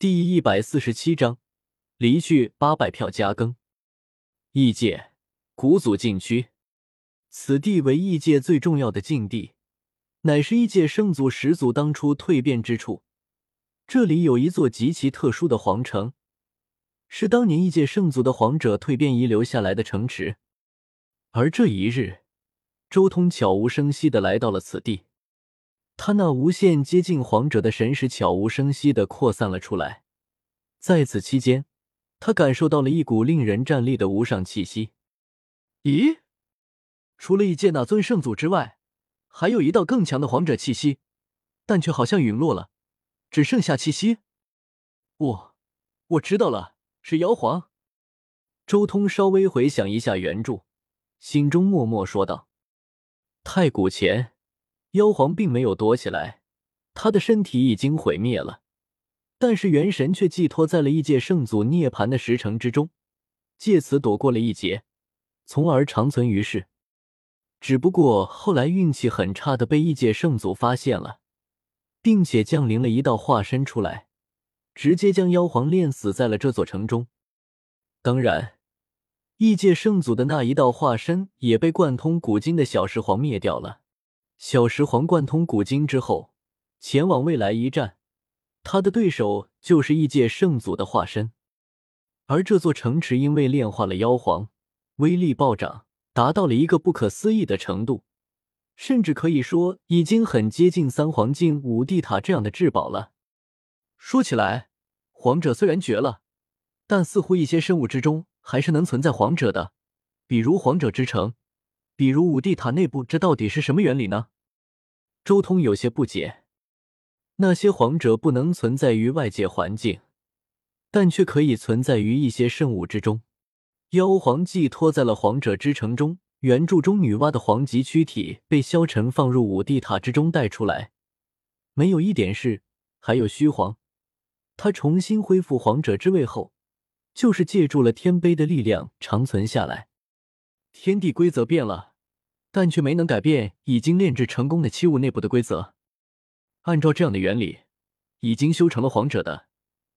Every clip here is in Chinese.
第一百四十七章，离去八百票加更。异界古祖禁区，此地为异界最重要的禁地，乃是异界圣祖始祖当初蜕变之处。这里有一座极其特殊的皇城，是当年异界圣祖的皇者蜕变遗留下来的城池。而这一日，周通悄无声息的来到了此地。他那无限接近皇者的神识悄无声息的扩散了出来，在此期间，他感受到了一股令人战栗的无上气息。咦，除了一界那尊圣祖之外，还有一道更强的皇者气息，但却好像陨落了，只剩下气息。我，我知道了，是妖皇。周通稍微回想一下原著，心中默默说道：“太古前。”妖皇并没有躲起来，他的身体已经毁灭了，但是元神却寄托在了异界圣祖涅槃的石城之中，借此躲过了一劫，从而长存于世。只不过后来运气很差的被异界圣祖发现了，并且降临了一道化身出来，直接将妖皇炼死在了这座城中。当然，异界圣祖的那一道化身也被贯通古今的小石皇灭掉了。小石皇贯通古今之后，前往未来一战，他的对手就是异界圣祖的化身。而这座城池因为炼化了妖皇，威力暴涨，达到了一个不可思议的程度，甚至可以说已经很接近三皇境五帝塔这样的至宝了。说起来，皇者虽然绝了，但似乎一些生物之中还是能存在皇者的，比如皇者之城。比如五帝塔内部，这到底是什么原理呢？周通有些不解。那些皇者不能存在于外界环境，但却可以存在于一些圣物之中。妖皇寄托在了皇者之城中。原著中，女娲的皇级躯体被萧晨放入五帝塔之中带出来，没有一点事。还有虚皇，他重新恢复皇者之位后，就是借助了天碑的力量长存下来。天地规则变了。但却没能改变已经炼制成功的器物内部的规则。按照这样的原理，已经修成了皇者的，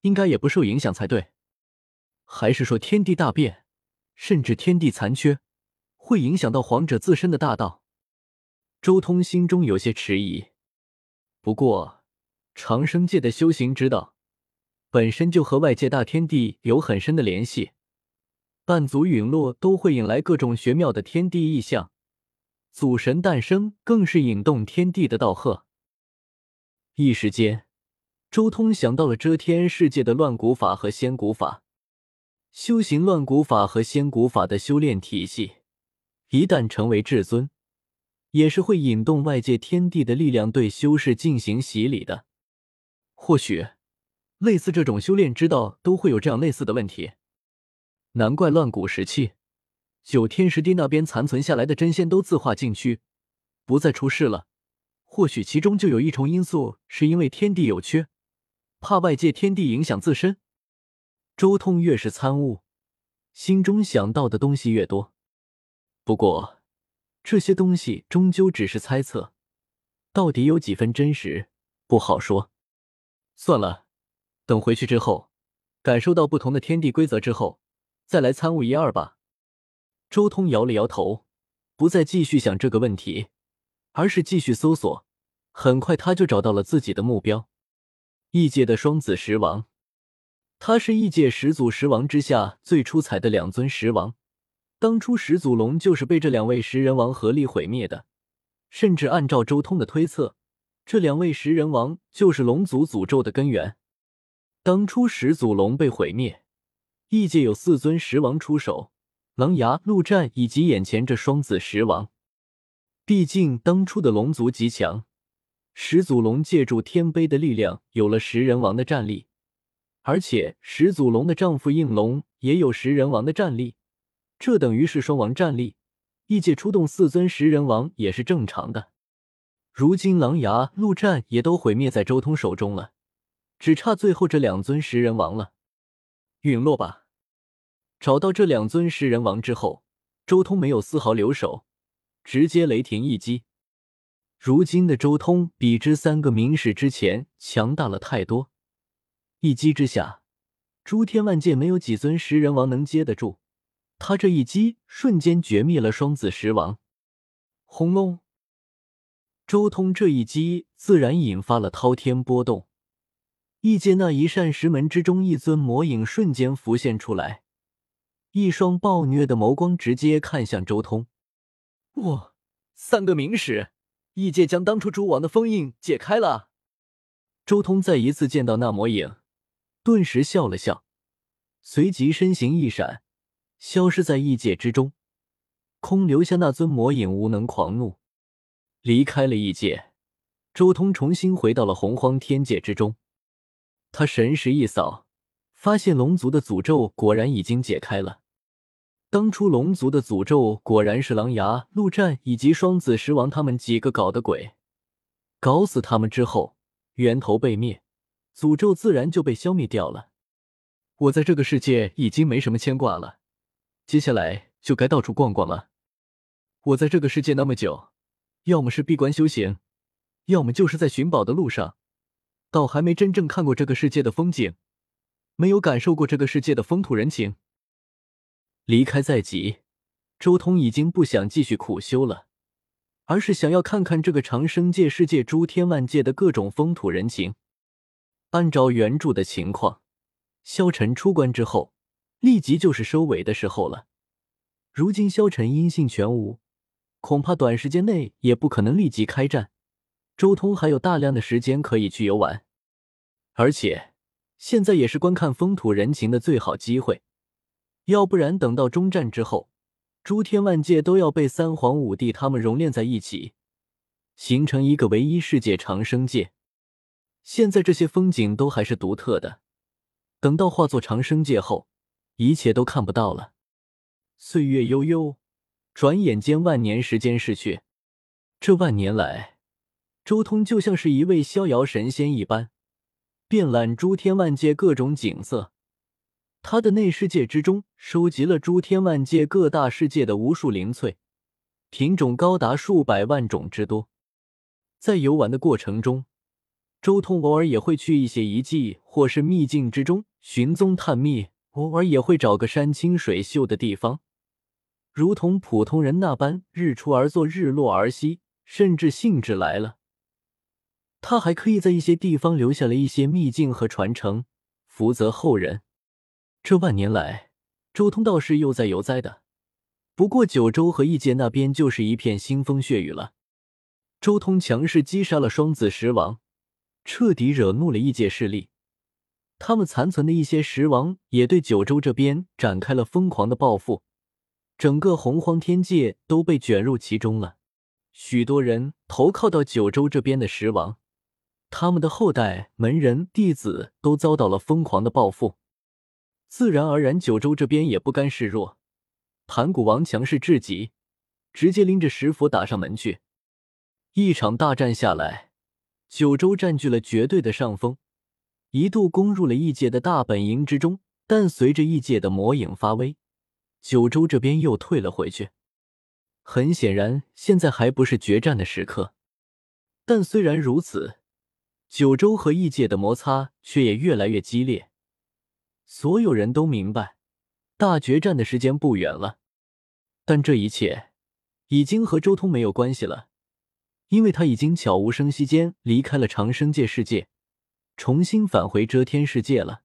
应该也不受影响才对。还是说天地大变，甚至天地残缺，会影响到皇者自身的大道？周通心中有些迟疑。不过，长生界的修行之道，本身就和外界大天地有很深的联系，半祖陨落都会引来各种玄妙的天地异象。祖神诞生更是引动天地的道贺。一时间，周通想到了遮天世界的乱古法和仙古法。修行乱古法和仙古法的修炼体系，一旦成为至尊，也是会引动外界天地的力量对修士进行洗礼的。或许，类似这种修炼之道都会有这样类似的问题。难怪乱古时期。九天十地那边残存下来的真仙都自化禁区，不再出世了。或许其中就有一重因素，是因为天地有缺，怕外界天地影响自身。周通越是参悟，心中想到的东西越多。不过，这些东西终究只是猜测，到底有几分真实，不好说。算了，等回去之后，感受到不同的天地规则之后，再来参悟一二吧。周通摇了摇头，不再继续想这个问题，而是继续搜索。很快，他就找到了自己的目标——异界的双子石王。他是异界始祖石王之下最出彩的两尊石王。当初始祖龙就是被这两位食人王合力毁灭的。甚至按照周通的推测，这两位食人王就是龙族诅咒的根源。当初始祖龙被毁灭，异界有四尊石王出手。狼牙、陆战以及眼前这双子石王，毕竟当初的龙族极强，始祖龙借助天碑的力量有了食人王的战力，而且始祖龙的丈夫应龙也有食人王的战力，这等于是双王战力。异界出动四尊食人王也是正常的。如今狼牙、陆战也都毁灭在周通手中了，只差最后这两尊食人王了，陨落吧。找到这两尊食人王之后，周通没有丝毫留手，直接雷霆一击。如今的周通比之三个明史之前强大了太多，一击之下，诸天万界没有几尊食人王能接得住。他这一击瞬间绝灭了双子石王。轰隆！周通这一击自然引发了滔天波动。异界那一扇石门之中，一尊魔影瞬间浮现出来，一双暴虐的眸光直接看向周通。我三个明使，异界将当初诸王的封印解开了。周通再一次见到那魔影，顿时笑了笑，随即身形一闪，消失在异界之中，空留下那尊魔影无能狂怒。离开了异界，周通重新回到了洪荒天界之中。他神识一扫，发现龙族的诅咒果然已经解开了。当初龙族的诅咒果然是狼牙、陆战以及双子石王他们几个搞的鬼，搞死他们之后，源头被灭，诅咒自然就被消灭掉了。我在这个世界已经没什么牵挂了，接下来就该到处逛逛了。我在这个世界那么久，要么是闭关修行，要么就是在寻宝的路上，倒还没真正看过这个世界的风景，没有感受过这个世界的风土人情。离开在即，周通已经不想继续苦修了，而是想要看看这个长生界世界诸天万界的各种风土人情。按照原著的情况，萧晨出关之后，立即就是收尾的时候了。如今萧晨音信全无，恐怕短时间内也不可能立即开战。周通还有大量的时间可以去游玩，而且现在也是观看风土人情的最好机会。要不然，等到中战之后，诸天万界都要被三皇五帝他们熔炼在一起，形成一个唯一世界长生界。现在这些风景都还是独特的，等到化作长生界后，一切都看不到了。岁月悠悠，转眼间万年时间逝去。这万年来，周通就像是一位逍遥神仙一般，遍览诸天万界各种景色。他的内世界之中收集了诸天万界各大世界的无数灵粹，品种高达数百万种之多。在游玩的过程中，周通偶尔也会去一些遗迹或是秘境之中寻踪探秘，偶尔也会找个山清水秀的地方，如同普通人那般日出而作，日落而息。甚至兴致来了，他还可以在一些地方留下了一些秘境和传承，福泽后人。这万年来，周通倒是悠哉悠哉的。不过九州和异界那边就是一片腥风血雨了。周通强势击杀了双子石王，彻底惹怒了异界势力。他们残存的一些石王也对九州这边展开了疯狂的报复，整个洪荒天界都被卷入其中了。许多人投靠到九州这边的石王，他们的后代、门人、弟子都遭到了疯狂的报复。自然而然，九州这边也不甘示弱。盘古王强势至极，直接拎着石斧打上门去。一场大战下来，九州占据了绝对的上风，一度攻入了异界的大本营之中。但随着异界的魔影发威，九州这边又退了回去。很显然，现在还不是决战的时刻。但虽然如此，九州和异界的摩擦却也越来越激烈。所有人都明白，大决战的时间不远了。但这一切已经和周通没有关系了，因为他已经悄无声息间离开了长生界世界，重新返回遮天世界了。